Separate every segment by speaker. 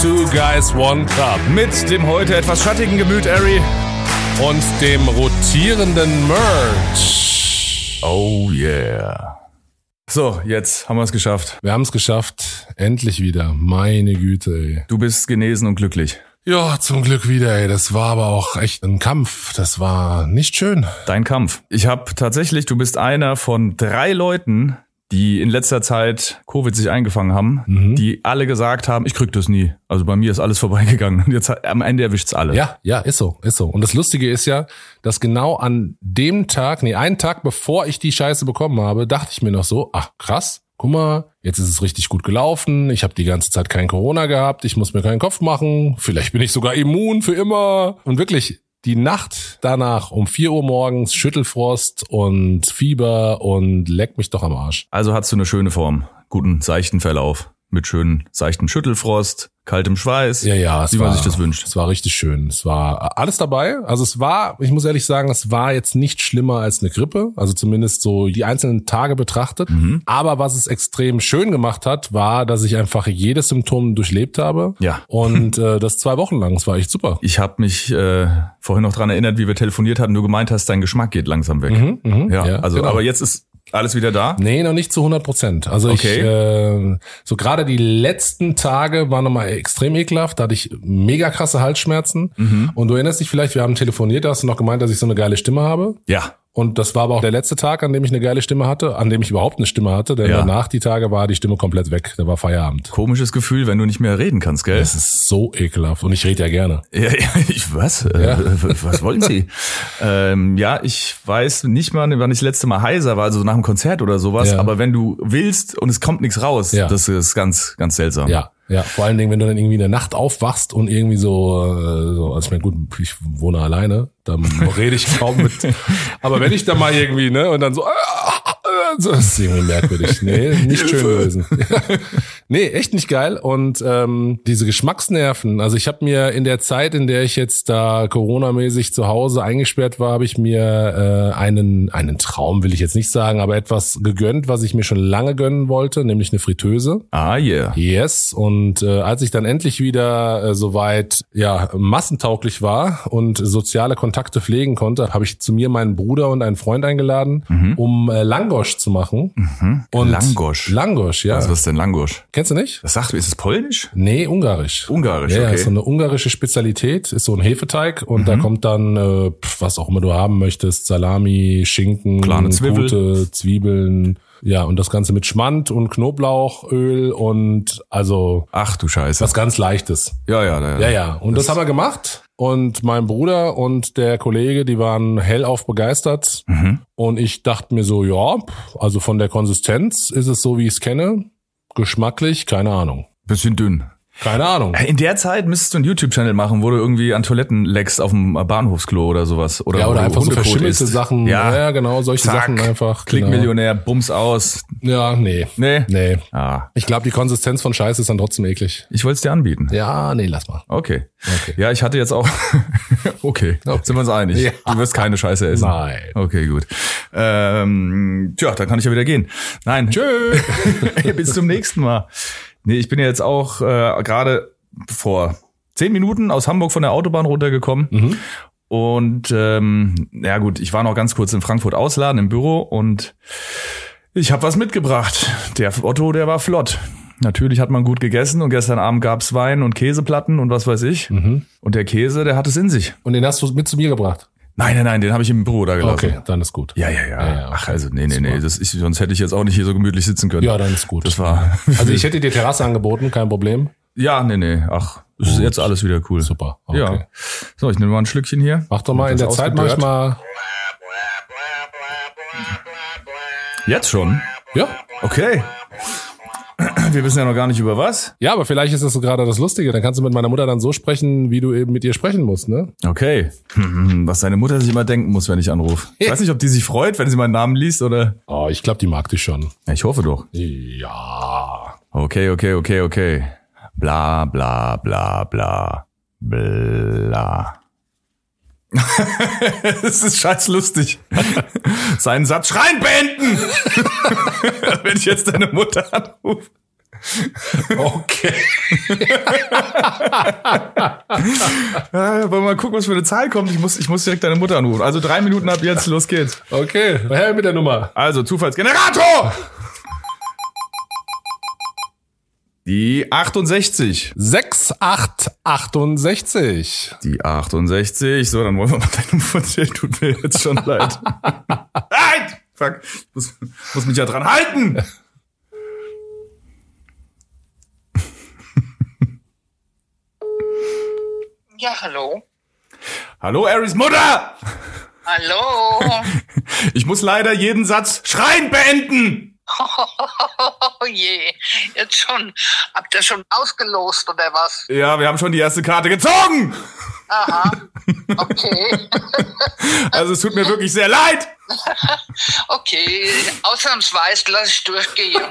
Speaker 1: Two Guys, One Cup.
Speaker 2: Mit dem heute etwas schattigen Gemüt, Ari.
Speaker 1: Und dem rotierenden Merch.
Speaker 2: Oh yeah. So, jetzt haben wir es geschafft.
Speaker 1: Wir haben es geschafft. Endlich wieder. Meine Güte, ey.
Speaker 2: Du bist genesen und glücklich.
Speaker 1: Ja, zum Glück wieder, ey. Das war aber auch echt ein Kampf. Das war nicht schön.
Speaker 2: Dein Kampf. Ich habe tatsächlich, du bist einer von drei Leuten, die in letzter Zeit Covid sich eingefangen haben,
Speaker 1: Mhm.
Speaker 2: die alle gesagt haben, ich krieg das nie. Also bei mir ist alles vorbeigegangen. Und jetzt am Ende erwischt's alle.
Speaker 1: Ja, ja, ist so, ist so. Und das Lustige ist ja, dass genau an dem Tag, nee, einen Tag bevor ich die Scheiße bekommen habe, dachte ich mir noch so, ach krass, guck mal, jetzt ist es richtig gut gelaufen, ich habe die ganze Zeit kein Corona gehabt, ich muss mir keinen Kopf machen, vielleicht bin ich sogar immun für immer. Und wirklich, die Nacht danach um 4 Uhr morgens Schüttelfrost und Fieber und leck mich doch am Arsch.
Speaker 2: Also hast du eine schöne Form. Guten, seichten Verlauf. Mit schönen, seichten Schüttelfrost, kaltem Schweiß.
Speaker 1: Ja, ja, es
Speaker 2: Wie
Speaker 1: war,
Speaker 2: man sich das wünscht.
Speaker 1: Es war richtig schön. Es war alles dabei. Also es war, ich muss ehrlich sagen, es war jetzt nicht schlimmer als eine Grippe. Also zumindest so die einzelnen Tage betrachtet.
Speaker 2: Mhm.
Speaker 1: Aber was es extrem schön gemacht hat, war, dass ich einfach jedes Symptom durchlebt habe.
Speaker 2: Ja.
Speaker 1: Und äh, das zwei Wochen lang. Es war echt super.
Speaker 2: Ich habe mich äh, vorhin noch dran erinnert, wie wir telefoniert hatten. Du gemeint hast, dein Geschmack geht langsam weg.
Speaker 1: Mhm,
Speaker 2: ja,
Speaker 1: ja,
Speaker 2: also
Speaker 1: genau.
Speaker 2: aber jetzt ist alles wieder da.
Speaker 1: Nee, noch nicht zu 100 Prozent. Also
Speaker 2: Okay.
Speaker 1: ich, äh, so gerade die letzten Tage waren nochmal extrem ekelhaft. Da hatte ich mega krasse Halsschmerzen.
Speaker 2: Mhm.
Speaker 1: Und du erinnerst dich vielleicht, wir haben telefoniert, da hast du noch gemeint, dass ich so eine geile Stimme habe.
Speaker 2: Ja.
Speaker 1: Und das war aber auch der letzte Tag, an dem ich eine geile Stimme hatte, an dem ich überhaupt eine Stimme hatte, denn
Speaker 2: Ja.
Speaker 1: danach die Tage war die Stimme komplett weg. Da war Feierabend.
Speaker 2: Komisches Gefühl, wenn du nicht mehr reden kannst, gell?
Speaker 1: Es ist so ekelhaft und ich rede ja gerne.
Speaker 2: Ja, ja, ich was? Äh,
Speaker 1: Ja.
Speaker 2: was wollen Sie? ähm, ja, ich weiß nicht mal, wann ich das letzte Mal heiser war, also nach einem Konzert oder sowas. Aber wenn du willst und es kommt nichts raus, das ist ganz, ganz seltsam.
Speaker 1: Ja, ja. Vor allen Dingen, wenn du dann irgendwie in der Nacht aufwachst und irgendwie so, äh, so also ich meine, gut, ich wohne alleine, dann rede ich kaum mit. Aber wenn ich da mal irgendwie, ne, und dann so, äh, äh, so, das ist irgendwie merkwürdig. Nee, nicht schön gewesen. nee, echt nicht geil. Und ähm, diese Geschmacksnerven, also ich habe mir in der Zeit, in der ich jetzt da Corona-mäßig zu Hause eingesperrt war, habe ich mir äh, einen, einen Traum, will ich jetzt nicht sagen, aber etwas gegönnt, was ich mir schon lange gönnen wollte, nämlich eine Fritteuse.
Speaker 2: Ah, yeah.
Speaker 1: Yes, und äh, als ich dann endlich wieder äh, soweit ja massentauglich war und soziale Kontakte pflegen konnte, habe ich zu mir meinen Bruder und einen Freund eingeladen, um äh, Langosch zu machen. Und
Speaker 2: Langosch.
Speaker 1: Langosch, ja.
Speaker 2: Was, was ist denn Langosch?
Speaker 1: Kennst du nicht?
Speaker 2: Was sagt du, ist es polnisch?
Speaker 1: Nee, ungarisch.
Speaker 2: Ungarisch,
Speaker 1: ja,
Speaker 2: okay.
Speaker 1: ist so eine ungarische Spezialität, ist so ein Hefeteig und da kommt dann äh, was auch immer du haben möchtest, Salami, Schinken,
Speaker 2: Kleine Zwiebel.
Speaker 1: gute Zwiebeln, ja und das Ganze mit Schmand und Knoblauchöl und also
Speaker 2: Ach du Scheiße.
Speaker 1: was ganz leichtes.
Speaker 2: Ja, ja, ja.
Speaker 1: Ja, ja. Und das, haben wir gemacht. Und mein Bruder und der Kollege, die waren hellauf begeistert. Und ich dachte mir so, ja, also von der Konsistenz ist es so, wie ich es kenne. Geschmacklich, keine Ahnung.
Speaker 2: Bisschen dünn.
Speaker 1: Keine Ahnung.
Speaker 2: In der Zeit müsstest du einen YouTube-Channel machen, wo du irgendwie an Toiletten leckst auf dem Bahnhofsklo oder sowas. Oder,
Speaker 1: Ja, oder einfach so
Speaker 2: Hundekot
Speaker 1: verschimmelte
Speaker 2: isst.
Speaker 1: Sachen.
Speaker 2: Ja,
Speaker 1: ja genau, solche
Speaker 2: Zack.
Speaker 1: Sachen einfach.
Speaker 2: Klickmillionär, Bums aus.
Speaker 1: Genau. Ja, nee.
Speaker 2: Nee.
Speaker 1: Nee.
Speaker 2: Ah,
Speaker 1: Ich glaube, die Konsistenz von Scheiße ist dann trotzdem eklig.
Speaker 2: ich wollte es dir anbieten.
Speaker 1: Ja, nee, lass mal.
Speaker 2: Okay.
Speaker 1: Okay.
Speaker 2: Ja, ich hatte jetzt auch. okay. Sind wir uns einig?
Speaker 1: Ja.
Speaker 2: Du wirst keine Scheiße essen.
Speaker 1: Nein.
Speaker 2: Okay, gut. Ähm, tja, dann kann ich ja wieder gehen. Nein.
Speaker 1: Tschö.
Speaker 2: Bis zum nächsten Mal. Nee, ich bin ja jetzt auch äh, gerade vor zehn Minuten aus Hamburg von der Autobahn runtergekommen.
Speaker 1: Mhm.
Speaker 2: Und ähm, ja gut, ich war noch ganz kurz in Frankfurt ausladen im Büro und ich habe was mitgebracht. Der Otto, der war flott. Natürlich hat man gut gegessen und gestern Abend gab's Wein und Käseplatten und was weiß ich.
Speaker 1: Mhm.
Speaker 2: Und der Käse, der hat es in sich.
Speaker 1: Und den hast du mit zu mir gebracht.
Speaker 2: Nein, nein, nein, den habe ich im Büro da gelassen.
Speaker 1: Okay, dann ist gut.
Speaker 2: Ja, ja, ja.
Speaker 1: Ja, ja,
Speaker 2: Ach, also nee, nee, nee, das ist, sonst hätte ich jetzt auch nicht hier so gemütlich sitzen können.
Speaker 1: Ja, dann ist gut.
Speaker 2: Das war
Speaker 1: Also ich hätte dir Terrasse angeboten, kein Problem.
Speaker 2: Ja, nee, nee, ach, es ist jetzt alles wieder cool.
Speaker 1: Super. Okay.
Speaker 2: Ja. So, ich nehme mal ein Schlückchen hier.
Speaker 1: Mach doch mal in der Zeit mach ich
Speaker 2: ausgedörrt.
Speaker 1: mal.
Speaker 2: Jetzt schon?
Speaker 1: Ja.
Speaker 2: Okay. Wir wissen ja noch gar nicht über was.
Speaker 1: Ja, aber vielleicht ist das so gerade das Lustige. Dann kannst du mit meiner Mutter dann so sprechen, wie du eben mit ihr sprechen musst, ne?
Speaker 2: Okay. Was deine Mutter sich immer denken muss, wenn ich anrufe. Ich weiß nicht, ob die sich freut, wenn sie meinen Namen liest oder.
Speaker 1: Oh, ich glaube, die mag dich schon.
Speaker 2: Ich hoffe doch.
Speaker 1: Ja.
Speaker 2: Okay, okay, okay, okay. Bla, bla, bla, bla. Bla. das ist scheiß lustig. Seinen Satz schreien beenden! Wenn ich jetzt deine Mutter anrufe.
Speaker 1: Okay.
Speaker 2: Ja, wollen wir mal gucken, was für eine Zahl kommt. Ich muss, ich muss direkt deine Mutter anrufen. Also drei Minuten ab jetzt, los geht's.
Speaker 1: Okay. Her mit der Nummer.
Speaker 2: Also, Zufallsgenerator! Die 68.
Speaker 1: 6868.
Speaker 2: Die 68. So, dann wollen wir mal deine Mutter. Tut mir jetzt schon leid. Halt! Fuck. Ich muss, muss mich ja dran halten.
Speaker 3: Ja, hallo.
Speaker 2: Hallo, Aries Mutter!
Speaker 3: Hallo.
Speaker 2: Ich muss leider jeden Satz schreien beenden.
Speaker 3: Oh je, jetzt schon. Habt ihr schon ausgelost oder was?
Speaker 2: Ja, wir haben schon die erste Karte gezogen.
Speaker 3: Aha. Okay.
Speaker 2: Also es tut mir wirklich sehr leid.
Speaker 3: Okay, ausnahmsweise lass ich durchgehen.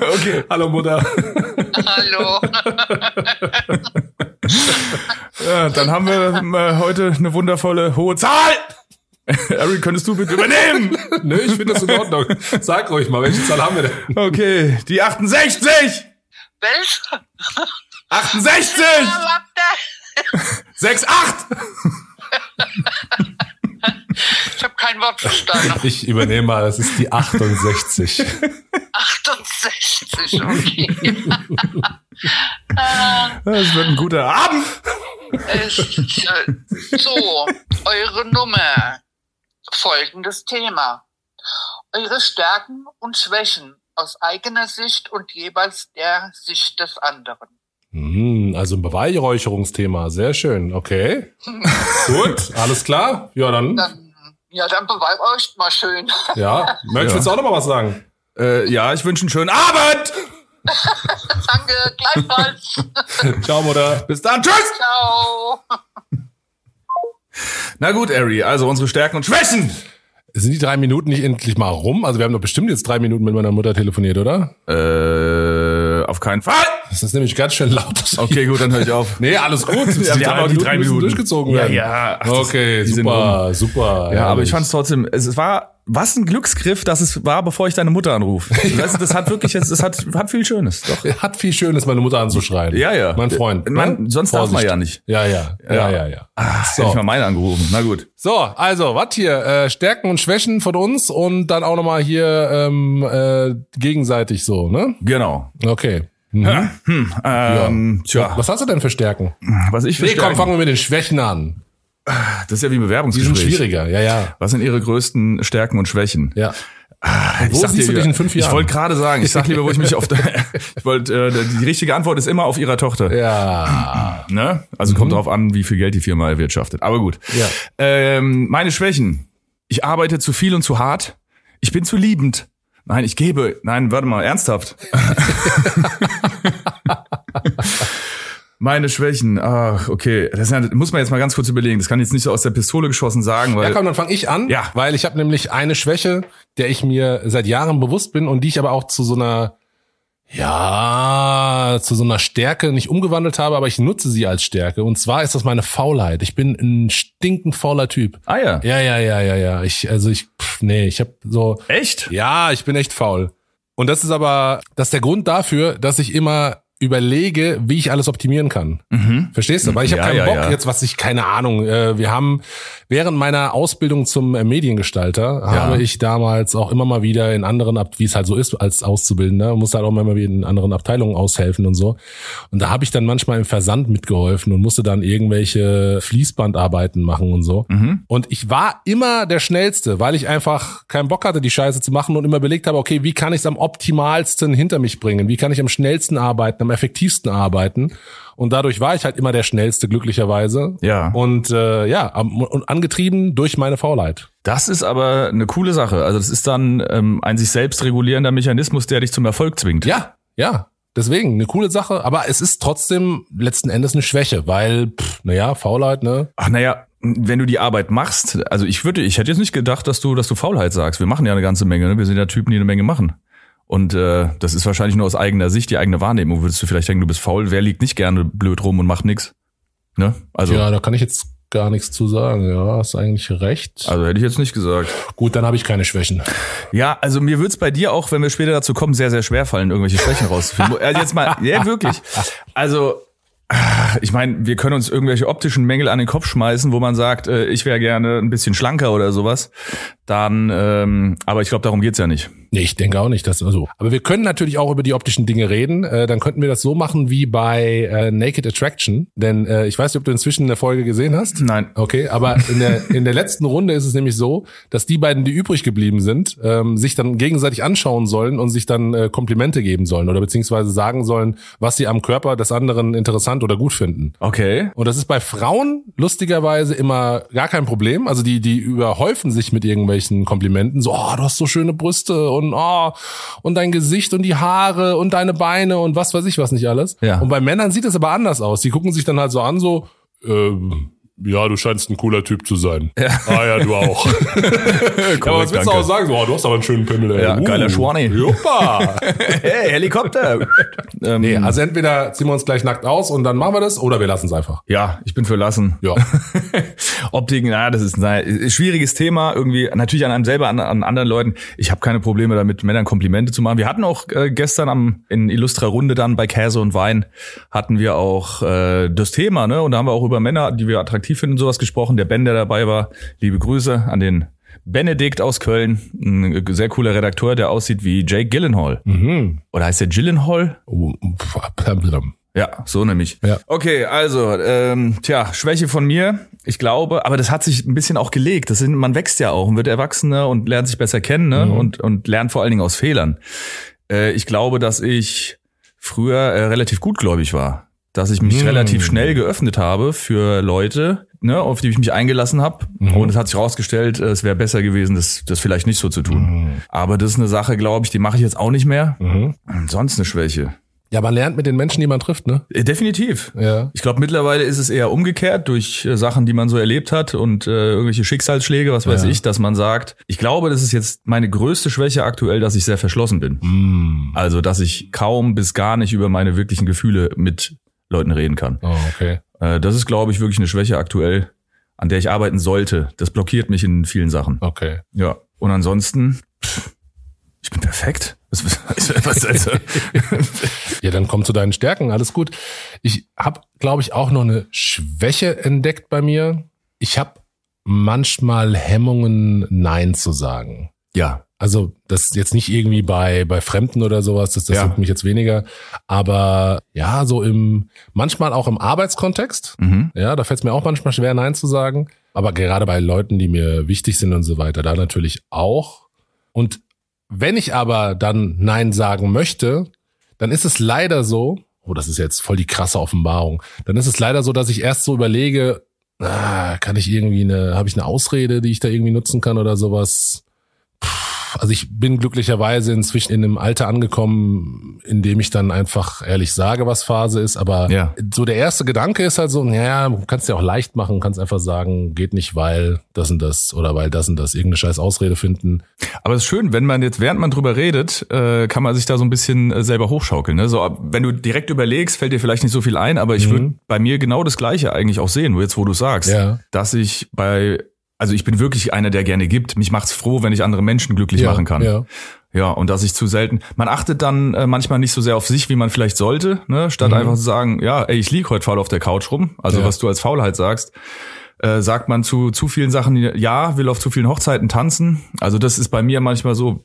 Speaker 2: Okay.
Speaker 1: Hallo Mutter.
Speaker 3: Hallo.
Speaker 2: Ja, dann haben wir äh, heute eine wundervolle hohe Zahl. Harry, könntest du bitte übernehmen?
Speaker 1: Nö, ich finde das in Ordnung. Sag ruhig mal, welche Zahl haben wir denn?
Speaker 2: Okay, die 68.
Speaker 3: Welch?
Speaker 2: 68.
Speaker 3: Warte.
Speaker 2: 68.
Speaker 3: Ich habe kein Wort verstanden.
Speaker 1: Ich übernehme mal, das ist die 68.
Speaker 3: 68, okay.
Speaker 2: Das wird ein guter Abend.
Speaker 3: Es, äh, so, eure Nummer. Folgendes Thema. Eure Stärken und Schwächen aus eigener Sicht und jeweils der Sicht des anderen.
Speaker 1: Hm, also ein Beweihräucherungsthema. Sehr schön. Okay. Gut, alles klar. Ja, dann.
Speaker 3: Dann, ja, dann beweihräucht mal schön.
Speaker 1: Ja. Möchtest du jetzt auch noch mal was sagen?
Speaker 2: Äh, ja, ich wünsche einen schönen Abend.
Speaker 3: Danke, gleichfalls.
Speaker 1: Ciao, Mutter.
Speaker 2: Bis dann. Tschüss.
Speaker 3: Ciao.
Speaker 2: Na gut, Harry, also unsere Stärken und Schwächen.
Speaker 1: Sind die drei Minuten nicht endlich mal rum? Also wir haben doch bestimmt jetzt drei Minuten mit meiner Mutter telefoniert, oder?
Speaker 2: Äh, auf keinen Fall.
Speaker 1: Das ist nämlich ganz schön laut.
Speaker 2: Okay, gut, dann höre ich auf.
Speaker 1: Nee, alles gut.
Speaker 2: Ja, wir haben auch die drei Minuten.
Speaker 1: durchgezogen
Speaker 2: Ja,
Speaker 1: werden.
Speaker 2: ja. Ach, das-
Speaker 1: okay, super, super.
Speaker 2: Ja, aber ich fand es trotzdem, es war, was ein Glücksgriff, dass es war, bevor ich deine Mutter anrufe. Weißt du, das hat wirklich, jetzt, das hat, hat viel Schönes. Doch.
Speaker 1: Hat viel Schönes, meine Mutter anzuschreien.
Speaker 2: Ja, ja.
Speaker 1: Mein Freund.
Speaker 2: Man,
Speaker 1: ne?
Speaker 2: sonst darf man
Speaker 1: Vorsicht.
Speaker 2: ja nicht.
Speaker 1: Ja, ja, ja, ja, ja.
Speaker 2: Hätte ich mal meine angerufen. Na gut.
Speaker 1: So, also, was hier? Äh, Stärken und Schwächen von uns und dann auch nochmal hier ähm, äh, gegenseitig so, ne?
Speaker 2: Genau.
Speaker 1: Okay. Mhm.
Speaker 2: Ähm, tja,
Speaker 1: Was hast du denn für Stärken?
Speaker 2: was ich für
Speaker 1: Nee, komm,
Speaker 2: Stärken-
Speaker 1: fangen wir mit den Schwächen an.
Speaker 2: Das ist ja wie
Speaker 1: Die sind
Speaker 2: Bewerbungsgespräch.
Speaker 1: schwieriger, ja, ja.
Speaker 2: Was sind Ihre größten Stärken und Schwächen?
Speaker 1: Ja.
Speaker 2: Ich
Speaker 1: Wo
Speaker 2: sag
Speaker 1: siehst
Speaker 2: dir
Speaker 1: du dich in fünf Jahren?
Speaker 2: Ich wollte gerade sagen, ich sag lieber, wo ich mich auf der, ich wollte, äh, die richtige Antwort ist immer auf ihrer Tochter.
Speaker 1: Ja.
Speaker 2: Ne? Also kommt drauf an, wie viel Geld die Firma erwirtschaftet. Aber gut.
Speaker 1: Ja.
Speaker 2: Ähm, meine Schwächen. Ich arbeite zu viel und zu hart. Ich bin zu liebend. Nein, ich gebe. Nein, warte mal, ernsthaft. meine Schwächen. Ach, okay. Das, muss man jetzt mal ganz kurz überlegen. Das kann ich jetzt nicht so aus der Pistole geschossen sagen, weil.
Speaker 1: Ja, komm, dann fange ich an.
Speaker 2: Ja.
Speaker 1: Weil ich habe nämlich eine Schwäche, der ich mir seit Jahren bewusst bin und die ich aber auch zu so einer, ja, zu so einer Stärke nicht umgewandelt habe, aber ich nutze sie als Stärke. Und zwar ist das meine Faulheit. Ich bin ein stinkend fauler Typ.
Speaker 2: ah ja.
Speaker 1: Ja, ja, ja, ja, ja. Ich, also ich, pff, nee, ich habe so,
Speaker 2: Echt?
Speaker 1: ja, ich bin echt faul. Und das ist aber, das ist der Grund dafür, dass ich immer überlege, wie ich alles optimieren kann. Verstehst du? Weil ich habe
Speaker 2: Ja,
Speaker 1: keinen
Speaker 2: ja,
Speaker 1: Bock
Speaker 2: ja.
Speaker 1: jetzt, was ich keine Ahnung. Äh, wir haben während meiner Ausbildung zum äh, Mediengestalter habe ich damals auch immer mal wieder in anderen, Ab wie es halt so ist als Auszubildender, musste halt auch immer wieder in anderen Abteilungen aushelfen und so. Und da habe ich dann manchmal im Versand mitgeholfen und musste dann irgendwelche Fließbandarbeiten machen und so. Und ich war immer der Schnellste, weil ich einfach keinen Bock hatte, die Scheiße zu machen und immer überlegt habe, okay, wie kann ich es am optimalsten hinter mich bringen? Wie kann ich am schnellsten arbeiten, am effektivsten arbeiten? Und dadurch war ich halt immer der Schnellste, glücklicherweise.
Speaker 2: Ja.
Speaker 1: Und äh, ja, und angetrieben durch meine Faulheit.
Speaker 2: Das ist aber eine coole Sache. Also das ist dann ähm, ein sich selbst regulierender Mechanismus, der dich zum Erfolg zwingt.
Speaker 1: Ja, ja. Deswegen eine coole Sache, aber es ist trotzdem letzten Endes eine Schwäche, weil, pff, naja, Faulheit, ne?
Speaker 2: Ach naja, wenn du die Arbeit machst, also ich würde, ich hätte jetzt nicht gedacht, dass du, dass du Faulheit sagst. Wir machen ja eine ganze Menge, ne? Wir sind ja Typen, die eine Menge machen. Und äh, das ist wahrscheinlich nur aus eigener Sicht, die eigene Wahrnehmung. Würdest du vielleicht denken, du bist faul, wer liegt nicht gerne blöd rum und macht nix? Ne? Also
Speaker 1: Ja, da kann ich jetzt gar nichts zu sagen. Ja, hast eigentlich recht.
Speaker 2: Also hätte ich jetzt nicht gesagt.
Speaker 1: Gut, dann habe ich keine Schwächen.
Speaker 2: Ja, also mir wird's bei dir auch, wenn wir später dazu kommen, sehr, sehr schwer fallen, irgendwelche Schwächen rauszufinden. Also jetzt mal, ja, wirklich. Also, ich meine, wir können uns irgendwelche optischen Mängel an den Kopf schmeißen, wo man sagt, äh, ich wäre gerne ein bisschen schlanker oder sowas. Dann, ähm, aber ich glaube, darum geht's ja nicht.
Speaker 1: Nee, ich denke auch nicht, dass also. Aber wir können natürlich auch über die optischen Dinge reden. Äh, dann könnten wir das so machen wie bei äh, Naked Attraction. Denn äh, ich weiß nicht, ob du inzwischen eine Folge gesehen hast.
Speaker 2: Nein.
Speaker 1: Okay, aber in der, in der letzten Runde ist es nämlich so, dass die beiden, die übrig geblieben sind, ähm, sich dann gegenseitig anschauen sollen und sich dann äh, Komplimente geben sollen oder beziehungsweise sagen sollen, was sie am Körper des anderen interessant oder gut finden.
Speaker 2: Okay.
Speaker 1: Und das ist bei Frauen lustigerweise immer gar kein Problem. Also die, die überhäufen sich mit irgendwelchen Komplimenten. So, oh, du hast so schöne Brüste und oh, und dein Gesicht und die Haare und deine Beine und was weiß ich was nicht alles.
Speaker 2: Ja.
Speaker 1: Und bei Männern sieht es aber anders aus. Die gucken sich dann halt so an, so, ähm, ja, du scheinst ein cooler Typ zu sein. Ja. Ah ja, du auch. ja, aber was willst du auch sagen? So, oh, du hast aber einen schönen Pimmel. Ey.
Speaker 2: Ja, geiler Schwani.
Speaker 1: Juppa.
Speaker 2: Hey, Helikopter. ähm,
Speaker 1: nee, also entweder ziehen wir uns gleich nackt aus und dann machen wir das oder wir lassen es einfach.
Speaker 2: Ja, ich bin für lassen.
Speaker 1: Ja.
Speaker 2: Optik, na, das ist ein schwieriges Thema. Irgendwie natürlich an einem selber, an, an anderen Leuten. Ich habe keine Probleme damit, Männern Komplimente zu machen. Wir hatten auch äh, gestern am in Illustra Runde dann bei Käse und Wein hatten wir auch äh, das Thema, ne? Und da haben wir auch über Männer, die wir attraktiv finden, sowas gesprochen. Der Ben, der dabei war, liebe Grüße an den Benedikt aus Köln, ein sehr cooler Redakteur, der aussieht wie Jake Gyllenhaal.
Speaker 1: Mhm.
Speaker 2: Oder heißt der Gyllenhaal?
Speaker 1: Oh,
Speaker 2: Ja, so nämlich.
Speaker 1: Ja.
Speaker 2: Okay, also, ähm, tja, Schwäche von mir. Ich glaube, aber das hat sich ein bisschen auch gelegt. Das sind, man wächst ja auch und wird erwachsener und lernt sich besser kennen ne? und, und lernt vor allen Dingen aus Fehlern. Äh, ich glaube, dass ich früher äh, relativ gutgläubig war. Dass ich mich
Speaker 1: Hm.
Speaker 2: relativ schnell geöffnet habe für Leute, ne, auf die ich mich eingelassen habe. Und es hat sich herausgestellt, äh, es wäre besser gewesen, das, das vielleicht nicht so zu tun. Aber das ist eine Sache, glaube ich, die mache ich jetzt auch nicht mehr.
Speaker 1: Mhm.
Speaker 2: Sonst eine Schwäche.
Speaker 1: Ja, man lernt mit den Menschen, die man trifft, ne?
Speaker 2: Äh, Definitiv.
Speaker 1: Ja.
Speaker 2: Ich glaube, mittlerweile ist es eher umgekehrt durch äh, Sachen, die man so erlebt hat und äh, irgendwelche Schicksalsschläge, was weiß
Speaker 1: Ja.
Speaker 2: ich, dass man sagt, ich glaube, das ist jetzt meine größte Schwäche aktuell, dass ich sehr verschlossen bin.
Speaker 1: Mm.
Speaker 2: Also, dass ich kaum bis gar nicht über meine wirklichen Gefühle mit Leuten reden kann.
Speaker 1: Oh, okay.
Speaker 2: Äh, das ist, glaube ich, wirklich eine Schwäche aktuell, an der ich arbeiten sollte. Das blockiert mich in vielen Sachen.
Speaker 1: Okay.
Speaker 2: Ja. Und ansonsten, pff, ich bin perfekt. Also,
Speaker 1: Ja, dann komm zu deinen Stärken, alles gut. Ich habe, glaube ich, auch noch eine Schwäche entdeckt bei mir. Ich habe manchmal Hemmungen, Nein zu sagen.
Speaker 2: Ja.
Speaker 1: Also das ist jetzt nicht irgendwie bei bei Fremden oder sowas, das, das
Speaker 2: Ja.
Speaker 1: mich jetzt weniger. Aber ja, so im manchmal auch im Arbeitskontext.
Speaker 2: Mhm.
Speaker 1: Ja, da fällt es mir auch manchmal schwer, Nein zu sagen. Aber gerade bei Leuten, die mir wichtig sind und so weiter, da natürlich auch. Und wenn ich aber dann Nein sagen möchte, dann ist es leider so, oh, das ist jetzt voll die krasse Offenbarung, dann ist es leider so, dass ich erst so überlege, ah, kann ich irgendwie eine, habe ich eine Ausrede, die ich da irgendwie nutzen kann oder sowas? Also ich bin glücklicherweise inzwischen in einem Alter angekommen, in dem ich dann einfach ehrlich sage, was Phase ist. Aber
Speaker 2: Ja.
Speaker 1: so der erste Gedanke ist halt so, naja, du kannst ja auch leicht machen, kannst einfach sagen, geht nicht, weil das und das oder weil das und das, irgendeine scheiß Ausrede finden.
Speaker 2: Aber es ist schön, wenn man jetzt, während man drüber redet, äh, kann man sich da so ein bisschen äh, selber hochschaukeln. Ne? So, wenn du direkt überlegst, fällt dir vielleicht nicht so viel ein, aber ich würde bei mir genau das Gleiche eigentlich auch sehen, wo jetzt, wo du sagst,
Speaker 1: Ja.
Speaker 2: dass ich bei, also ich bin wirklich einer, der gerne gibt. Mich macht's froh, wenn ich andere Menschen glücklich
Speaker 1: Ja,
Speaker 2: machen kann.
Speaker 1: ja.
Speaker 2: Ja, und dass ich zu selten, man achtet dann äh, manchmal nicht so sehr auf sich, wie man vielleicht sollte, ne? statt einfach zu sagen, ja, ey, ich lieg heute faul auf der Couch rum, also
Speaker 1: Ja.
Speaker 2: was du als Faulheit sagst, äh, sagt man zu zu vielen Sachen, ja, will auf zu vielen Hochzeiten tanzen. Also das ist bei mir manchmal so,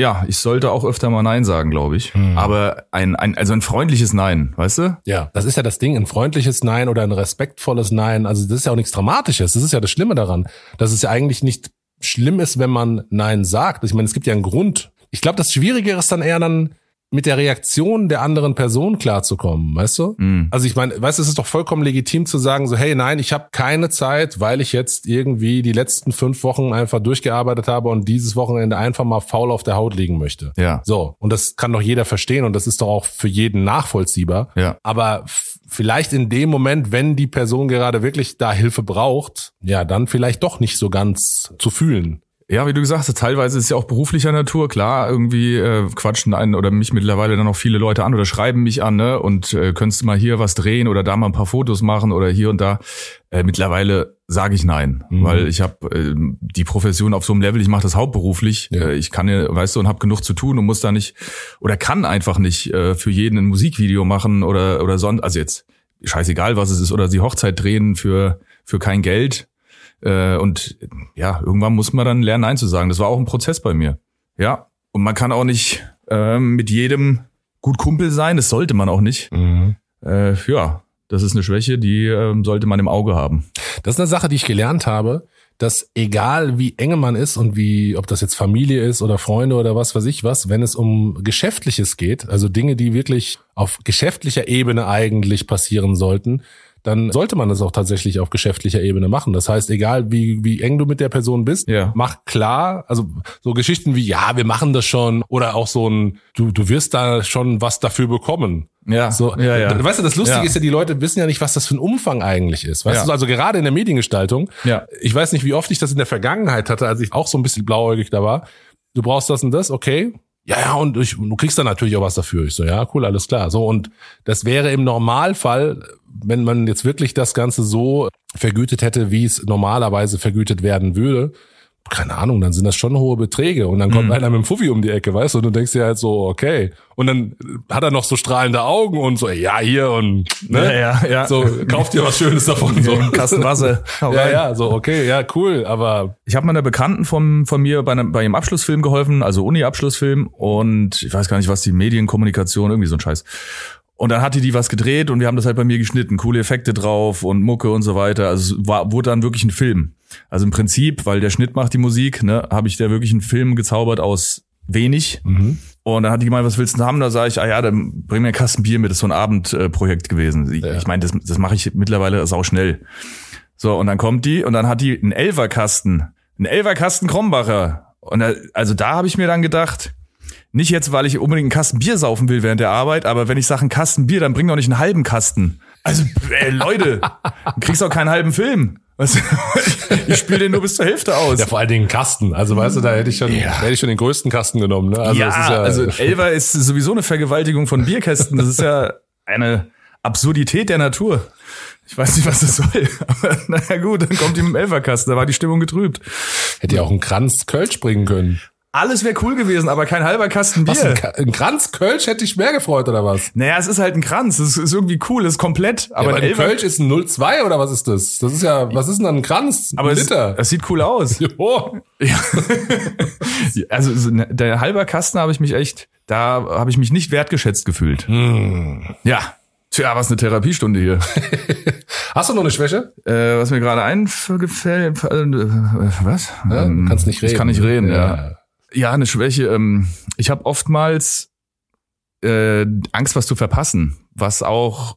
Speaker 2: ja, ich sollte auch öfter mal Nein sagen, glaube ich. Aber ein, ein, also ein freundliches Nein, weißt du?
Speaker 1: Ja, das ist ja das Ding, ein freundliches Nein oder ein respektvolles Nein. Also das ist ja auch nichts Dramatisches. Das ist ja das Schlimme daran, dass es ja eigentlich nicht schlimm ist, wenn man Nein sagt. Ich meine, es gibt ja einen Grund. Ich glaube, das Schwierige ist dann eher dann mit der Reaktion der anderen Person klarzukommen, weißt du?
Speaker 2: Mhm.
Speaker 1: Also ich meine, weißt du, es ist doch vollkommen legitim zu sagen, so, hey, nein, ich habe keine Zeit, weil ich jetzt irgendwie die letzten fünf Wochen einfach durchgearbeitet habe und dieses Wochenende einfach mal faul auf der Haut liegen möchte.
Speaker 2: Ja.
Speaker 1: So, und das kann doch jeder verstehen und das ist doch auch für jeden nachvollziehbar.
Speaker 2: Ja.
Speaker 1: Aber vielleicht in dem Moment, wenn die Person gerade wirklich da Hilfe braucht, ja, dann vielleicht doch nicht so ganz zu fühlen.
Speaker 2: Ja, wie du gesagt hast, teilweise ist es ja auch beruflicher Natur. Klar, irgendwie äh, quatschen einen oder mich mittlerweile dann auch viele Leute an oder schreiben mich an, ne? Und äh, könntest du mal hier was drehen oder da mal ein paar Fotos machen oder hier und da. Äh, mittlerweile sage ich nein,
Speaker 1: Mhm.
Speaker 2: weil ich habe äh, die Profession auf so einem Level, ich mache das hauptberuflich.
Speaker 1: Ja.
Speaker 2: Äh, ich kann ja, weißt du, und habe genug zu tun und muss da nicht oder kann einfach nicht äh, für jeden ein Musikvideo machen oder oder sonst. Also jetzt scheißegal, was es ist, oder die Hochzeit drehen für für kein Geld. Äh, und ja, irgendwann muss man dann lernen, Nein zu sagen. Das war auch ein Prozess bei mir. Ja. Und man kann auch nicht ähm, mit jedem gut Kumpel sein. Das sollte man auch nicht.
Speaker 1: Mhm.
Speaker 2: Äh, ja, das ist eine Schwäche, die ähm, sollte man im Auge haben.
Speaker 1: Das ist eine Sache, die ich gelernt habe, dass egal wie enge man ist und wie, ob das jetzt Familie ist oder Freunde oder was weiß ich was, wenn es um Geschäftliches geht, also Dinge, die wirklich auf geschäftlicher Ebene eigentlich passieren sollten, dann sollte man das auch tatsächlich auf geschäftlicher Ebene machen. Das heißt, egal wie, wie eng du mit der Person bist,
Speaker 2: Ja.
Speaker 1: mach klar, also so Geschichten wie, ja, wir machen das schon oder auch so ein, du, du wirst da schon was dafür bekommen.
Speaker 2: Ja,
Speaker 1: So,
Speaker 2: ja, ja.
Speaker 1: Weißt du, das Lustige
Speaker 2: Ja.
Speaker 1: ist ja, die Leute wissen ja nicht, was das für ein Umfang eigentlich ist. Weißt
Speaker 2: Ja.
Speaker 1: du, also gerade in der Mediengestaltung,
Speaker 2: Ja.
Speaker 1: ich weiß nicht, wie oft ich das in der Vergangenheit hatte, als ich auch so ein bisschen blauäugig da war. Du brauchst das und das, okay. Ja, ja, und ich, du kriegst dann natürlich auch was dafür. Ich so, ja, cool, alles klar. So, und das wäre im Normalfall, wenn man jetzt wirklich das Ganze so vergütet hätte, wie es normalerweise vergütet werden würde, keine Ahnung, dann sind das schon hohe Beträge. Und dann kommt
Speaker 2: Mhm.
Speaker 1: einer mit dem Fuffi um die Ecke, weißt du, und du denkst dir halt so, okay. Und dann hat er noch so strahlende Augen und so, ja, hier und, ne?
Speaker 2: Ja, ja, ja.
Speaker 1: So, kauf dir was Schönes davon, so.
Speaker 2: Ein Kasten Wasser. Hau
Speaker 1: Ja,
Speaker 2: rein.
Speaker 1: ja, so, okay, ja, cool, aber
Speaker 2: Ich habe meiner Bekannten von, von mir bei, einem, bei ihrem Abschlussfilm geholfen, also Uni-Abschlussfilm und ich weiß gar nicht, was die Medienkommunikation, irgendwie so ein Scheiß. Und dann hatte die was gedreht und wir haben das halt bei mir geschnitten, coole Effekte drauf und Mucke und so weiter. Also es war, wurde dann wirklich ein Film. Also im Prinzip, weil der Schnitt macht die Musik, ne, habe ich da wirklich einen Film gezaubert aus wenig. Und dann hat die gemeint, was willst du denn haben? Da sage ich, ah ja, dann bring mir einen Kasten Bier mit. Das ist so ein Abendprojekt gewesen. Ich,
Speaker 1: Ja.
Speaker 2: ich meine, das, das mache ich mittlerweile sau schnell. So, und dann kommt die und dann hat die einen Elferkasten. Einen Elferkasten Krombacher. Und da, also da habe ich mir dann gedacht, nicht jetzt, weil ich unbedingt einen Kasten Bier saufen will während der Arbeit, aber wenn ich sage einen Kasten Bier, dann bring doch nicht einen halben Kasten. Also, ey, Leute, du kriegst auch keinen halben Film. Was, ich spiele den nur bis zur Hälfte aus.
Speaker 1: ja, vor allen Dingen Kasten. Also, weißt du, da hätte ich schon, da hätte ich schon den größten Kasten genommen, ne? Also,
Speaker 2: ja,
Speaker 1: ja,
Speaker 2: also Elfer ist sowieso eine Vergewaltigung von Bierkästen. Das ist ja eine Absurdität der Natur. Ich weiß nicht, was das soll. Aber naja gut, dann kommt die mit dem Elferkasten. Da war die Stimmung getrübt.
Speaker 1: hätte ja auch ein Kranz Kölsch bringen können.
Speaker 2: Alles wäre cool gewesen, aber kein halber Kasten Bier.
Speaker 1: Was, ein, ein Kranz Kölsch hätte ich mehr gefreut, oder was?
Speaker 2: naja, es ist halt ein Kranz. Es ist irgendwie cool, es ist komplett.
Speaker 1: Aber,
Speaker 2: Aber,
Speaker 1: ja, aber
Speaker 2: ein
Speaker 1: Kölsch ist ein 02 oder was ist das? Das ist ja, was ist denn dann ein Kranz?
Speaker 2: aber
Speaker 1: ein
Speaker 2: es,
Speaker 1: Liter.
Speaker 2: es sieht cool aus.
Speaker 1: Jo.
Speaker 2: Ja. also so ne- der halber Kasten habe ich mich echt, da habe ich mich nicht wertgeschätzt gefühlt.
Speaker 1: Hm.
Speaker 2: Ja. Tja, was eine Therapiestunde hier.
Speaker 1: Hast du noch eine Schwäche?
Speaker 2: Äh, was mir gerade eingefällt, äh, was?
Speaker 1: Ja,
Speaker 2: Ähm,
Speaker 1: du kannst nicht reden.
Speaker 2: Ich kann nicht reden, ja. Ja, eine Schwäche. Ähm, ich habe oftmals äh, Angst, was zu verpassen, was auch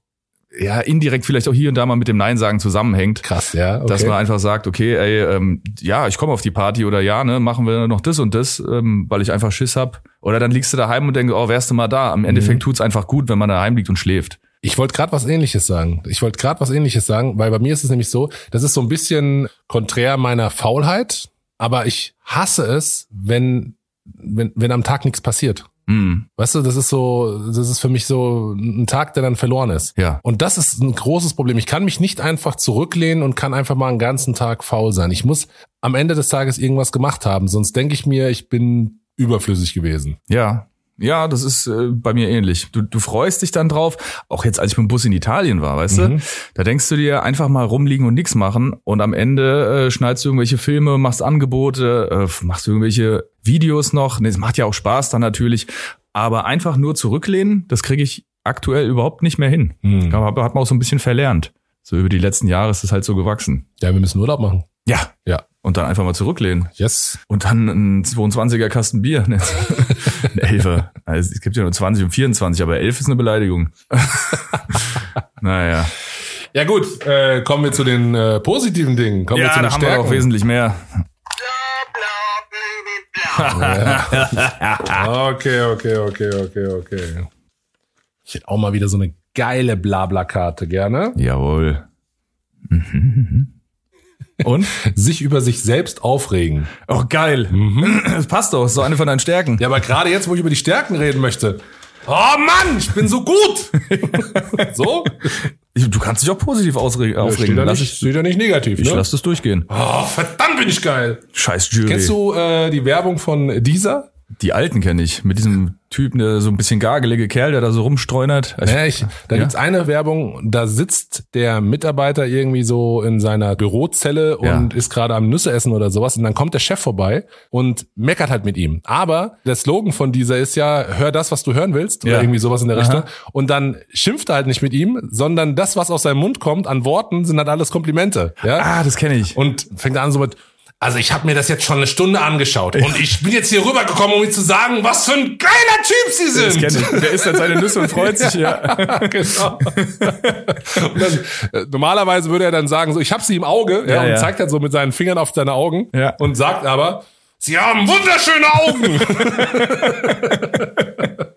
Speaker 2: ja indirekt vielleicht auch hier und da mal mit dem Nein sagen zusammenhängt.
Speaker 1: Krass, ja. Okay.
Speaker 2: Dass man einfach sagt, okay, ey, ähm, ja, ich komme auf die Party oder ja, ne, machen wir noch das und das, ähm, weil ich einfach Schiss hab. Oder dann liegst du daheim und denkst, oh, wärst du mal da. Am Endeffekt tut's einfach gut, wenn man daheim liegt und schläft.
Speaker 1: Ich wollte gerade was ähnliches sagen. Ich wollte gerade was ähnliches sagen, weil bei mir ist es nämlich so, das ist so ein bisschen konträr meiner Faulheit, aber ich hasse es, wenn, wenn, wenn am Tag nichts passiert.
Speaker 2: Hm,
Speaker 1: Weißt du, das ist so, das ist für mich so ein Tag, der dann verloren ist.
Speaker 2: ja.
Speaker 1: Und das ist ein großes Problem. Ich kann mich nicht einfach zurücklehnen und kann einfach mal einen ganzen Tag faul sein. Ich muss am Ende des Tages irgendwas gemacht haben, sonst denke ich mir, ich bin überflüssig gewesen.
Speaker 2: Ja. Ja, das ist äh, bei mir ähnlich. Du, du freust dich dann drauf, auch jetzt, als ich mit dem Bus in Italien war, weißt
Speaker 1: Mhm.
Speaker 2: du? Da denkst du dir einfach mal rumliegen und nichts machen und am Ende äh, schneidest du irgendwelche Filme, machst Angebote, äh, machst du irgendwelche Videos noch. Nee, es macht ja auch Spaß dann natürlich, aber einfach nur zurücklehnen, das kriege ich aktuell überhaupt nicht mehr hin.
Speaker 1: Mhm.
Speaker 2: Hat hat man auch so ein bisschen verlernt. So über die letzten Jahre ist es halt so gewachsen.
Speaker 1: Ja, wir müssen Urlaub machen.
Speaker 2: Ja.
Speaker 1: Ja.
Speaker 2: Und dann einfach mal zurücklehnen.
Speaker 1: Yes.
Speaker 2: Und dann ein 22er Kasten Bier. Ne? ein Elfer. Also, es gibt ja nur 20 und 24, aber 11 ist eine Beleidigung. naja.
Speaker 1: Ja gut, äh, kommen wir zu den äh, positiven Dingen. Kommen wir
Speaker 2: Ja,
Speaker 1: zu den
Speaker 2: da haben wir
Speaker 1: Stärken.
Speaker 2: auch wesentlich mehr.
Speaker 1: Okay, okay, okay, okay, okay. Ich hätte auch mal wieder so eine geile Blabla-Karte gerne.
Speaker 2: Jawohl. Und?
Speaker 1: Sich über sich selbst aufregen.
Speaker 2: Oh, geil. Das passt doch. Das ist so eine von deinen Stärken.
Speaker 1: Ja, aber gerade jetzt, wo ich über die Stärken reden möchte. Oh Mann, ich bin so gut. so?
Speaker 2: Du kannst dich auch positiv ausre- aufregen.
Speaker 1: Steht ja
Speaker 2: Lass
Speaker 1: nicht, steht ja nicht negativ,
Speaker 2: ich
Speaker 1: ne?
Speaker 2: lass das durchgehen.
Speaker 1: Oh, verdammt bin ich geil.
Speaker 2: Scheiß Jury.
Speaker 1: Kennst du äh, die Werbung von dieser?
Speaker 2: Die alten kenne ich. Mit diesem Typen, der so ein bisschen gargelige Kerl, der da so rumstreunert. Also,
Speaker 1: Ja, ich, da
Speaker 2: Ja?
Speaker 1: gibt's eine Werbung, da sitzt der Mitarbeiter irgendwie so in seiner Bürozelle
Speaker 2: Ja.
Speaker 1: und ist gerade am Nüsse essen oder sowas und dann kommt der Chef vorbei und meckert halt mit ihm. Aber der Slogan von dieser ist ja, hör das, was du hören willst oder
Speaker 2: Ja.
Speaker 1: irgendwie sowas in der
Speaker 2: Aha.
Speaker 1: Richtung. Und dann schimpft er halt nicht mit ihm, sondern das, was aus seinem Mund kommt an Worten, sind halt alles Komplimente. Ja?
Speaker 2: ah, das kenne ich.
Speaker 1: Und fängt an so mit, also ich habe mir das jetzt schon eine Stunde angeschaut und ich bin jetzt hier rübergekommen, um ihm zu sagen, was für ein geiler Typ Sie sind.
Speaker 2: Das kenne ich. Der isst dann seine Nüsse und freut sich. Ja.
Speaker 1: genau. und dann, äh, normalerweise würde er dann sagen, so, ich habe sie im Auge, ja,
Speaker 2: Ja,
Speaker 1: und
Speaker 2: ja.
Speaker 1: zeigt dann so mit seinen Fingern auf seine Augen
Speaker 2: Ja.
Speaker 1: und sagt aber, sie haben wunderschöne Augen.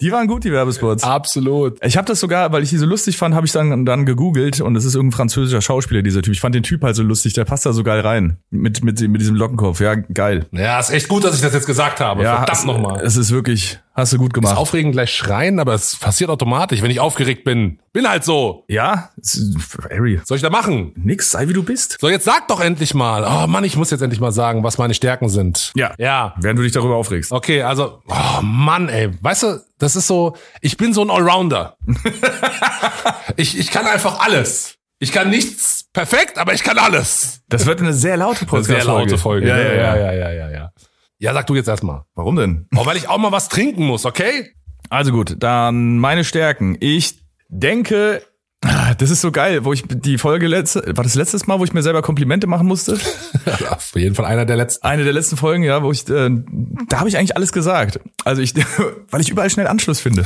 Speaker 2: Die waren gut, die Werbespots.
Speaker 1: Absolut.
Speaker 2: Ich habe das sogar, weil ich die so lustig fand, habe ich dann dann gegoogelt und es ist irgendein französischer Schauspieler, dieser Typ. Ich fand den Typ halt so lustig, der passt da so geil rein. Mit, mit, mit diesem Lockenkopf. Ja, geil.
Speaker 1: Ja, ist echt gut, dass ich das jetzt gesagt habe.
Speaker 2: Ja,
Speaker 1: Verdammt nochmal.
Speaker 2: Es ist wirklich, hast du gut
Speaker 1: Ist
Speaker 2: gemacht.
Speaker 1: aufregend gleich schreien, aber es passiert automatisch, wenn ich aufgeregt bin. Bin halt so.
Speaker 2: ja, ist- Harry,
Speaker 1: soll ich da machen?
Speaker 2: nix, sei wie du bist.
Speaker 1: So, jetzt sag doch endlich mal. Oh Mann, ich muss jetzt endlich mal sagen, was meine Stärken sind.
Speaker 2: Ja.
Speaker 1: Ja.
Speaker 2: Während du dich darüber aufregst.
Speaker 1: Okay, also, oh Mann, ey. Weißt du, das ist so, ich bin so ein Allrounder. ich, ich kann einfach alles. Ich kann nichts perfekt, aber ich kann alles.
Speaker 2: Das wird eine sehr laute
Speaker 1: Eine sehr laute Folge.
Speaker 2: Ja, ja, ja,
Speaker 1: ja, ja, ja, ja. Ja, sag du jetzt erstmal.
Speaker 2: Warum denn?
Speaker 1: Oh, weil ich auch mal was trinken muss, okay?
Speaker 2: Also gut, dann meine Stärken. Ich denke, ah, das ist so geil, wo ich die Folge letzte, war das letztes Mal, wo ich mir selber Komplimente machen musste?
Speaker 1: Auf jeden Fall einer der letzten.
Speaker 2: Eine der letzten Folgen, ja, wo ich, äh, da habe ich eigentlich alles gesagt. Also ich, weil ich überall schnell Anschluss finde.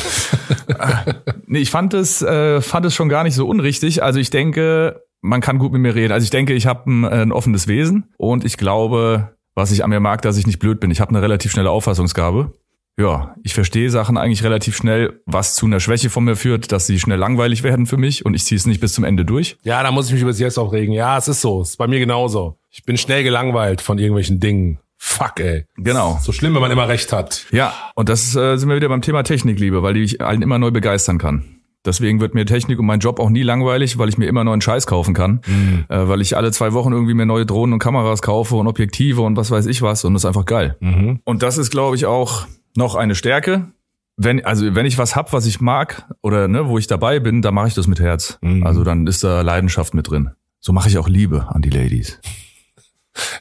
Speaker 2: Ah, nee, ich fand es, äh, fand es schon gar nicht so unrichtig. Also ich denke, man kann gut mit mir reden. Also ich denke, ich habe ein, ein offenes Wesen und ich glaube, was ich an mir mag, dass ich nicht blöd bin. Ich habe eine relativ schnelle Auffassungsgabe. Ja, ich verstehe Sachen eigentlich relativ schnell, was zu einer Schwäche von mir führt, dass sie schnell langweilig werden für mich und ich ziehe es nicht bis zum Ende durch.
Speaker 1: Ja, da muss ich mich über selbst aufregen. Ja, es ist so. Es ist bei mir genauso. Ich bin schnell gelangweilt von irgendwelchen Dingen. Fuck, ey.
Speaker 2: Genau.
Speaker 1: So schlimm, wenn man immer recht hat.
Speaker 2: Ja, und das äh, sind wir wieder beim Thema Technikliebe, weil die ich allen immer neu begeistern kann. Deswegen wird mir Technik und mein Job auch nie langweilig, weil ich mir immer neuen Scheiß kaufen kann. Äh, weil ich alle zwei Wochen irgendwie mir neue Drohnen und Kameras kaufe und Objektive und was weiß ich was und das ist einfach geil.
Speaker 1: Mhm.
Speaker 2: Und das ist, glaube ich, auch noch eine Stärke. Wenn, also wenn ich was hab, was ich mag oder ne, wo ich dabei bin, dann mache ich das mit Herz.
Speaker 1: Mhm.
Speaker 2: Also dann ist da Leidenschaft mit drin. So mache ich auch Liebe an die Ladies.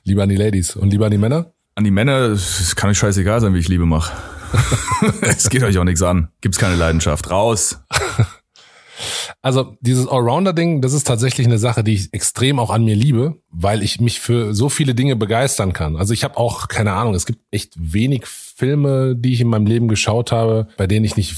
Speaker 1: Lieber an die Ladies und lieber an die Männer.
Speaker 2: An die Männer, es kann euch scheißegal sein, wie ich Liebe mache. Es geht euch auch nichts an. Gibt's keine Leidenschaft. Raus.
Speaker 1: Also dieses Allrounder-Ding, das ist tatsächlich eine Sache, die ich extrem auch an mir liebe, weil ich mich für so viele Dinge begeistern kann. Also ich habe auch, keine Ahnung, es gibt echt wenig Filme, die ich in meinem Leben geschaut habe, bei denen ich nicht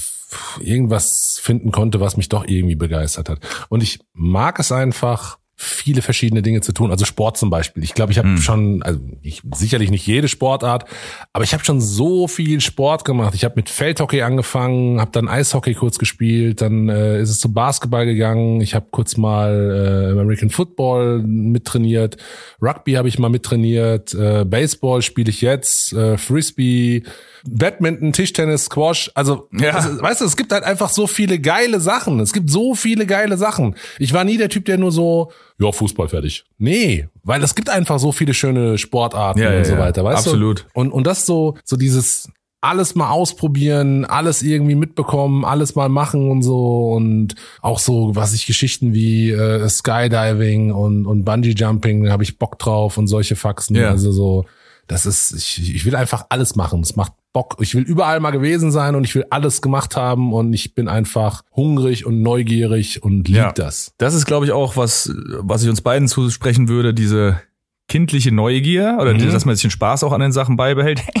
Speaker 1: irgendwas finden konnte, was mich doch irgendwie begeistert hat. Und ich mag es einfach, viele verschiedene Dinge zu tun. Also Sport zum Beispiel. Ich glaube, ich habe schon, also ich, sicherlich nicht jede Sportart, aber ich habe schon so viel Sport gemacht. Ich habe mit Feldhockey angefangen, habe dann Eishockey kurz gespielt, dann äh, ist es zu Basketball gegangen. Ich habe kurz mal äh, American Football mittrainiert, Rugby habe ich mal mittrainiert, äh, Baseball spiele ich jetzt, äh, Frisbee, Badminton, Tischtennis, Squash. Also,
Speaker 2: Ja.
Speaker 1: also, weißt du, es gibt halt einfach so viele geile Sachen. Es gibt so viele geile Sachen. Ich war nie der Typ, der nur so, ja, Fußball fertig. Nee, weil es gibt einfach so viele schöne Sportarten
Speaker 2: Ja, ja,
Speaker 1: und so
Speaker 2: ja.
Speaker 1: weiter, weißt
Speaker 2: Absolut.
Speaker 1: du? Und, und das so, so dieses alles mal ausprobieren, alles irgendwie mitbekommen, alles mal machen und so und auch so, was ich Geschichten wie äh, Skydiving und, und Bungee Jumping, da habe ich Bock drauf und solche Faxen.
Speaker 2: Ja.
Speaker 1: Also so, das ist, ich, ich will einfach alles machen. Es macht Bock. Ich will überall mal gewesen sein und ich will alles gemacht haben und ich bin einfach hungrig und neugierig und lieb
Speaker 2: Ja.
Speaker 1: das.
Speaker 2: Das ist, glaube ich, auch was, was ich uns beiden zusprechen würde, diese kindliche Neugier oder
Speaker 1: Mhm.
Speaker 2: dass man sich den Spaß auch an den Sachen beibehält.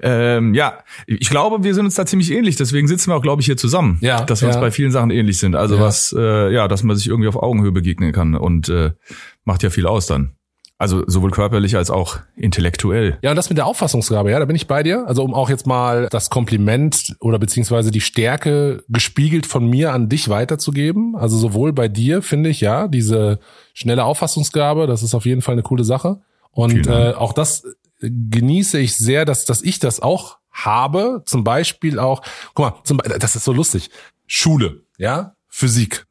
Speaker 2: ähm, ja, ich glaube, wir sind uns da ziemlich ähnlich. Deswegen sitzen wir auch, glaube ich, hier zusammen.
Speaker 1: Ja,
Speaker 2: dass wir uns
Speaker 1: ja.
Speaker 2: bei vielen Sachen ähnlich sind. Also
Speaker 1: Ja.
Speaker 2: was, äh, ja, dass man sich irgendwie auf Augenhöhe begegnen kann und äh, macht ja viel aus dann. Also sowohl körperlich als auch intellektuell.
Speaker 1: Ja, und das mit der Auffassungsgabe, ja, da bin ich bei dir. Also um auch jetzt mal das Kompliment oder beziehungsweise die Stärke gespiegelt von mir an dich weiterzugeben. Also sowohl bei dir finde ich, ja, diese schnelle Auffassungsgabe, das ist auf jeden Fall eine coole Sache. Und äh, auch das genieße ich sehr, dass, dass ich das auch habe. Zum Beispiel auch, guck mal, zum, das ist so lustig. Schule, ja, Physik.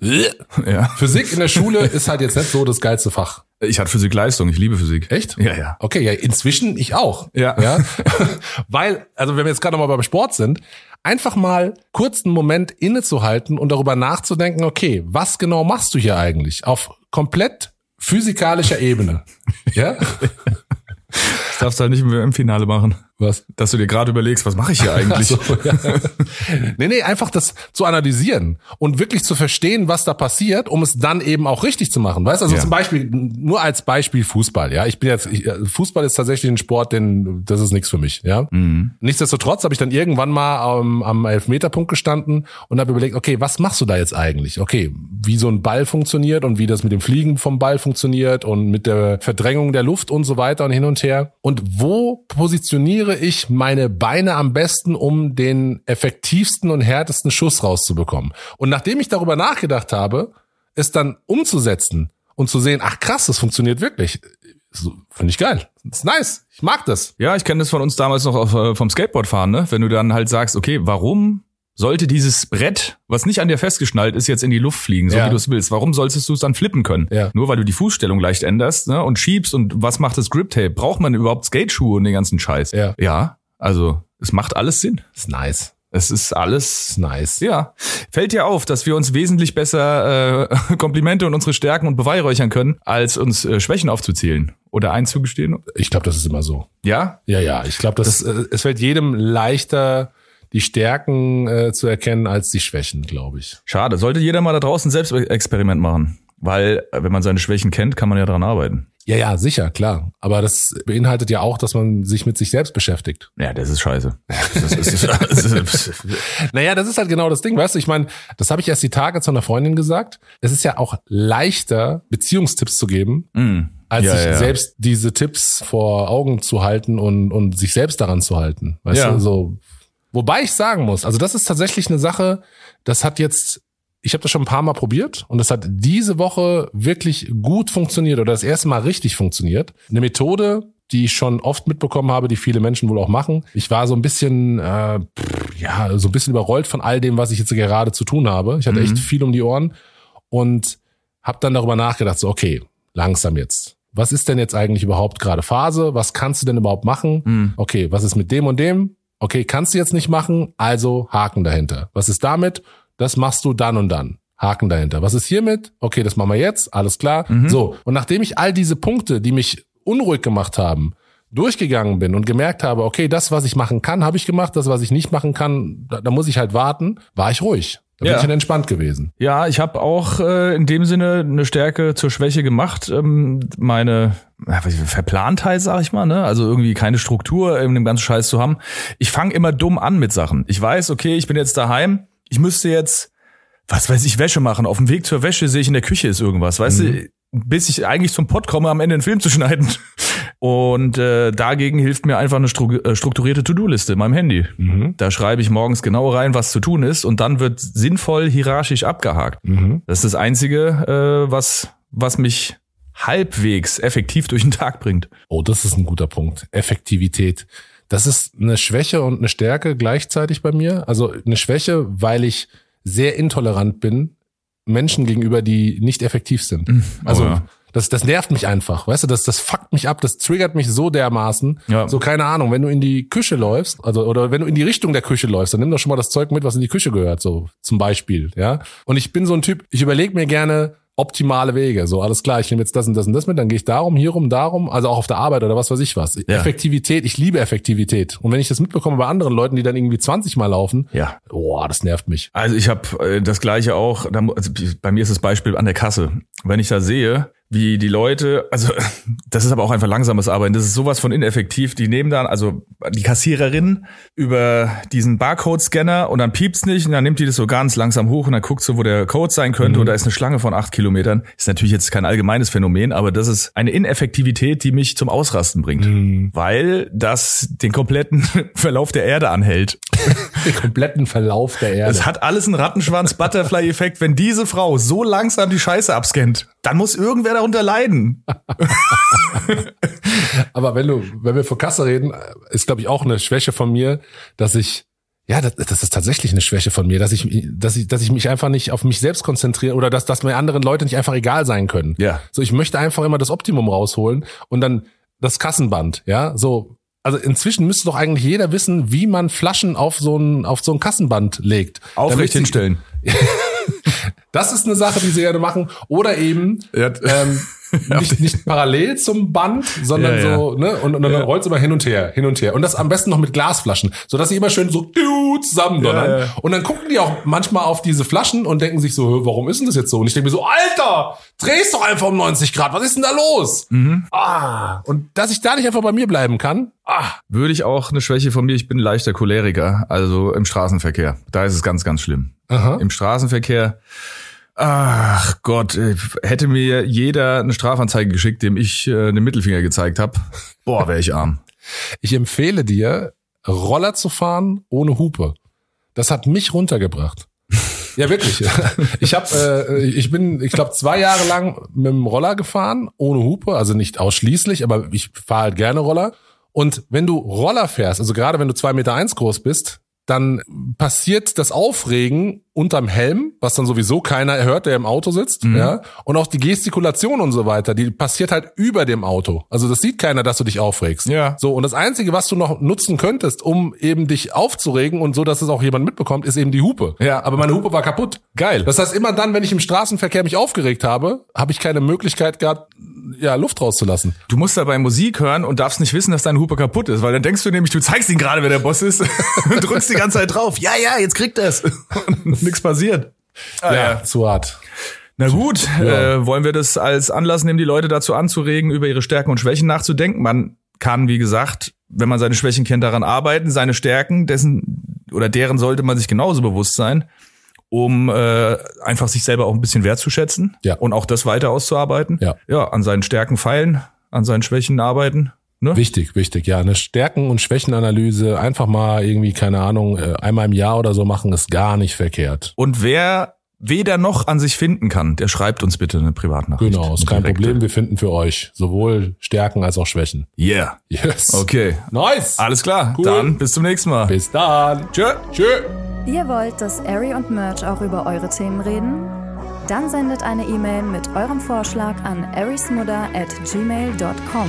Speaker 2: Ja.
Speaker 1: Physik in der Schule ist halt jetzt nicht so das geilste Fach.
Speaker 2: Ich hatte Physik-Leistung, ich liebe Physik.
Speaker 1: Echt?
Speaker 2: Ja, ja.
Speaker 1: Okay, ja, inzwischen ich auch.
Speaker 2: Ja.
Speaker 1: ja? Weil, also wenn wir jetzt gerade noch mal beim Sport sind, einfach mal kurz einen Moment innezuhalten und darüber nachzudenken, okay, was genau machst du hier eigentlich? Auf komplett physikalischer Ebene. Ja?
Speaker 2: Das darfst du halt nicht mehr im Finale machen.
Speaker 1: Was?
Speaker 2: Dass du dir gerade überlegst, was mache ich hier eigentlich?
Speaker 1: So, ja. nee, nee, einfach das zu analysieren und wirklich zu verstehen, was da passiert, um es dann eben auch richtig zu machen. Weißt also
Speaker 2: Ja.
Speaker 1: zum Beispiel, nur als Beispiel Fußball, ja. Ich bin jetzt, ich, äh, Fußball ist tatsächlich ein Sport, den, das ist nichts für mich, ja. Nichtsdestotrotz habe ich dann irgendwann mal am, am Elfmeterpunkt gestanden und habe überlegt, okay, was machst du da jetzt eigentlich? Okay, wie so ein Ball funktioniert und wie das mit dem Fliegen vom Ball funktioniert und mit der Verdrängung der Luft und so weiter und hin und her. Und wo positioniere ich meine Beine am besten, um den effektivsten und härtesten Schuss rauszubekommen? Und nachdem ich darüber nachgedacht habe, es dann umzusetzen und zu sehen, ach krass, das funktioniert wirklich. So, Finde ich geil. Das ist nice. Ich mag das.
Speaker 2: Ja, ich kenne das von uns damals noch auf, äh, vom Skateboardfahren, ne? Wenn du dann halt sagst, okay, warum sollte dieses Brett, was nicht an dir festgeschnallt ist, jetzt in die Luft fliegen, so
Speaker 1: Ja.
Speaker 2: wie du es willst? Warum solltest du es dann flippen können?
Speaker 1: Ja.
Speaker 2: Nur weil du die Fußstellung leicht änderst ne? und schiebst und was macht das Grip-Tape? Braucht man überhaupt Skateschuhe und den ganzen Scheiß?
Speaker 1: Ja.
Speaker 2: Ja, also es macht alles Sinn.
Speaker 1: Das ist nice.
Speaker 2: Es ist
Speaker 1: Das
Speaker 2: alles
Speaker 1: ist nice.
Speaker 2: ja, fällt dir auf, dass wir uns wesentlich besser äh, Komplimente und unsere Stärken und beweihräuchern können, als uns äh, Schwächen aufzuzählen oder einzugestehen?
Speaker 1: Ich glaube, das ist immer so.
Speaker 2: Ja?
Speaker 1: Ja, ja. Ich glaube, das, äh, es fällt jedem leichter, die Stärken äh, zu erkennen als die Schwächen, glaube ich.
Speaker 2: Schade. Sollte jeder mal da draußen selbst Experiment machen. Weil, äh, wenn man seine Schwächen kennt, kann man ja dran arbeiten.
Speaker 1: Ja, ja, sicher, klar. Aber das beinhaltet ja auch, dass man sich mit sich selbst beschäftigt.
Speaker 2: Ja, das ist scheiße. Das ist, das ist,
Speaker 1: Naja, das ist halt genau das Ding, weißt du? Ich meine, das habe ich erst die Tage zu einer Freundin gesagt. Es ist ja auch leichter, Beziehungstipps zu geben,
Speaker 2: mm,
Speaker 1: als
Speaker 2: Ja,
Speaker 1: sich
Speaker 2: ja.
Speaker 1: selbst diese Tipps vor Augen zu halten und, und sich selbst daran zu halten. Weißt
Speaker 2: Ja.
Speaker 1: du, so. Wobei ich sagen muss, also das ist tatsächlich eine Sache, das hat jetzt, ich habe das schon ein paar Mal probiert und das hat diese Woche wirklich gut funktioniert oder das erste Mal richtig funktioniert. Eine Methode, die ich schon oft mitbekommen habe, die viele Menschen wohl auch machen. Ich war so ein bisschen, äh, ja, so ein bisschen überrollt von all dem, was ich jetzt gerade zu tun habe. Ich hatte echt viel um die Ohren und habe dann darüber nachgedacht, so okay, langsam jetzt. Was ist denn jetzt eigentlich überhaupt gerade Phase? Was kannst du denn überhaupt machen?
Speaker 2: Mhm.
Speaker 1: Okay, was ist mit dem und dem? Okay, kannst du jetzt nicht machen, also Haken dahinter. Was ist damit? Das machst du dann und dann. Haken dahinter. Was ist hiermit? Okay, das machen wir jetzt, alles klar. So, und nachdem ich all diese Punkte, die mich unruhig gemacht haben, durchgegangen bin und gemerkt habe, okay, das, was ich machen kann, habe ich gemacht, das, was ich nicht machen kann, da, da muss ich halt warten, war ich ruhig. Da bin
Speaker 2: Ja.
Speaker 1: ich dann entspannt gewesen.
Speaker 2: Ja, ich habe auch äh, in dem Sinne eine Stärke zur Schwäche gemacht. Ähm, meine ja, Verplantheit, sag ich mal, ne? Also irgendwie keine Struktur in dem ganzen Scheiß zu haben. Ich fange immer dumm an mit Sachen. Ich weiß, okay, ich bin jetzt daheim, ich müsste jetzt, was weiß ich, Wäsche machen. Auf dem Weg zur Wäsche sehe ich in der Küche ist irgendwas, weißt du? Bis ich eigentlich zum Pott komme, am Ende einen Film zu schneiden. Und äh, dagegen hilft mir einfach eine äh, strukturierte To-Do-Liste in meinem Handy. Da schreibe ich morgens genau rein, was zu tun ist, und dann wird sinnvoll hierarchisch abgehakt.
Speaker 1: Mhm.
Speaker 2: Das ist das Einzige, äh, was, was mich halbwegs effektiv durch den Tag bringt.
Speaker 1: Oh, das ist ein guter Punkt. Effektivität. Das ist eine Schwäche und eine Stärke gleichzeitig bei mir. Also eine Schwäche, weil ich sehr intolerant bin Menschen gegenüber, die nicht effektiv sind. Also
Speaker 2: ja.
Speaker 1: das, das nervt mich einfach, weißt du, das, das fuckt mich ab, das triggert mich so dermaßen.
Speaker 2: Ja.
Speaker 1: So keine Ahnung, wenn du in die Küche läufst, also oder wenn du in die Richtung der Küche läufst, dann nimm doch schon mal das Zeug mit, was in die Küche gehört, so zum Beispiel, ja. Und ich bin so ein Typ, ich überlege mir gerne optimale Wege. So, alles klar, ich nehme jetzt das und das und das mit, dann gehe ich darum, hierum, darum, also auch auf der Arbeit oder was weiß ich was. Effektivität, ich liebe Effektivität. Und wenn ich das mitbekomme bei anderen Leuten, die dann irgendwie 20 Mal laufen,
Speaker 2: Ja.
Speaker 1: boah, das nervt mich.
Speaker 2: Also ich habe äh, das gleiche auch, da also bei mir ist das Beispiel an der Kasse. Wenn ich da sehe, wie die Leute, also das ist aber auch einfach langsames Arbeiten, das ist sowas von ineffektiv. Die nehmen dann, also die Kassiererin über diesen Barcode-Scanner und dann piept's nicht und dann nimmt die das so ganz langsam hoch und dann guckt so, wo der Code sein könnte und da ist eine Schlange von acht Kilometern. Ist natürlich jetzt kein allgemeines Phänomen, aber das ist eine Ineffektivität, die mich zum Ausrasten bringt, weil das den kompletten Verlauf der Erde anhält.
Speaker 1: Den kompletten Verlauf der Erde.
Speaker 2: Es hat alles einen Rattenschwanz-Butterfly-Effekt. Wenn diese Frau so langsam die Scheiße abscannt, dann muss irgendwer darunter leiden.
Speaker 1: Aber wenn du, wenn wir vor Kasse reden, ist glaube ich auch eine Schwäche von mir, dass ich ja, das, das ist tatsächlich eine Schwäche von mir, dass ich, dass ich, dass ich mich einfach nicht auf mich selbst konzentriere oder dass, dass mir andere Leute nicht einfach egal sein können.
Speaker 2: Ja.
Speaker 1: So, ich möchte einfach immer das Optimum rausholen und dann das Kassenband, ja, so. Also inzwischen müsste doch eigentlich jeder wissen, wie man Flaschen auf so ein, auf so ein Kassenband legt.
Speaker 2: Aufrecht hinstellen.
Speaker 1: Das ist eine Sache, die sie gerne machen. Oder eben
Speaker 2: Ja.
Speaker 1: ähm, nicht, nicht parallel zum Band, sondern
Speaker 2: Ja, ja.
Speaker 1: so, ne? Und, und dann rollt es immer hin und her, hin und her. Und das am besten noch mit Glasflaschen, sodass sie immer schön so zusammendonnern.
Speaker 2: Ja, ja.
Speaker 1: Und dann gucken die auch manchmal auf diese Flaschen und denken sich so, warum ist denn das jetzt so? Und ich denke mir so, Alter, drehst doch einfach um 90 Grad, was ist denn da los?
Speaker 2: Mhm.
Speaker 1: Ah, und dass ich da nicht einfach bei mir bleiben kann, ah,
Speaker 2: Würde ich auch eine Schwäche von mir, ich bin leichter Choleriker, also im Straßenverkehr. Da ist es ganz, ganz schlimm.
Speaker 1: aha.
Speaker 2: Im Straßenverkehr, ach Gott, äh, hätte mir jeder eine Strafanzeige geschickt, dem ich äh, den Mittelfinger gezeigt habe, boah, wäre ich arm.
Speaker 1: Ich empfehle dir, Roller zu fahren ohne Hupe. Das hat mich runtergebracht. Ja, wirklich. Ich habe, äh, ich bin, ich glaube, zwei Jahre lang mit dem Roller gefahren, ohne Hupe, also nicht ausschließlich, aber ich fahre halt gerne Roller. Und wenn du Roller fährst, also gerade wenn du zwei Meter eins groß bist, dann passiert das Aufregen unterm Helm, was dann sowieso keiner hört, der im Auto sitzt, ja. Und auch die Gestikulation und so weiter, die passiert halt über dem Auto. Also das sieht keiner, dass du dich aufregst.
Speaker 2: Ja.
Speaker 1: So, und das Einzige, was du noch nutzen könntest, um eben dich aufzuregen und so, dass es auch jemand mitbekommt, ist eben die Hupe.
Speaker 2: Ja.
Speaker 1: Aber meine Hupe war kaputt.
Speaker 2: Geil.
Speaker 1: Das heißt, immer dann, wenn ich im Straßenverkehr mich aufgeregt habe, habe ich keine Möglichkeit gehabt, ja, Luft rauszulassen.
Speaker 2: Du musst dabei Musik hören und darfst nicht wissen, dass deine Hupe kaputt ist, weil dann denkst du nämlich, du zeigst ihn gerade, wer der Boss ist und drückst die ganze Zeit drauf. Ja, ja, jetzt kriegt er's. Nichts passiert. Ah, ja.
Speaker 1: zu hart.
Speaker 2: Na gut,
Speaker 1: Ja.
Speaker 2: äh, wollen wir das als Anlass nehmen, die Leute dazu anzuregen, über ihre Stärken und Schwächen nachzudenken? Man kann, wie gesagt, wenn man seine Schwächen kennt, daran arbeiten, seine Stärken, dessen oder deren sollte man sich genauso bewusst sein, um äh, einfach sich selber auch ein bisschen wertzuschätzen
Speaker 1: Ja.
Speaker 2: und auch das weiter auszuarbeiten.
Speaker 1: Ja.
Speaker 2: ja, an seinen Stärken feilen, an seinen Schwächen arbeiten. Ne?
Speaker 1: Wichtig, wichtig. Ja, eine Stärken- und Schwächenanalyse einfach mal irgendwie, keine Ahnung, äh, einmal im Jahr oder so machen, ist gar nicht verkehrt.
Speaker 2: Und wer weder noch an sich finden kann, der schreibt uns bitte eine Privatnachricht.
Speaker 1: Genau, ist kein
Speaker 2: direkte.
Speaker 1: Problem. Wir finden für euch sowohl Stärken als auch Schwächen.
Speaker 2: Yeah.
Speaker 1: Yes.
Speaker 2: Okay.
Speaker 1: Nice.
Speaker 2: Alles klar.
Speaker 1: Cool.
Speaker 2: Dann bis zum nächsten Mal.
Speaker 1: Bis dann.
Speaker 2: Tschö.
Speaker 1: Tschö.
Speaker 4: Ihr wollt, dass Ari und Merch auch über eure Themen reden? Dann sendet eine E-Mail mit eurem Vorschlag an arismudder at gmail.com.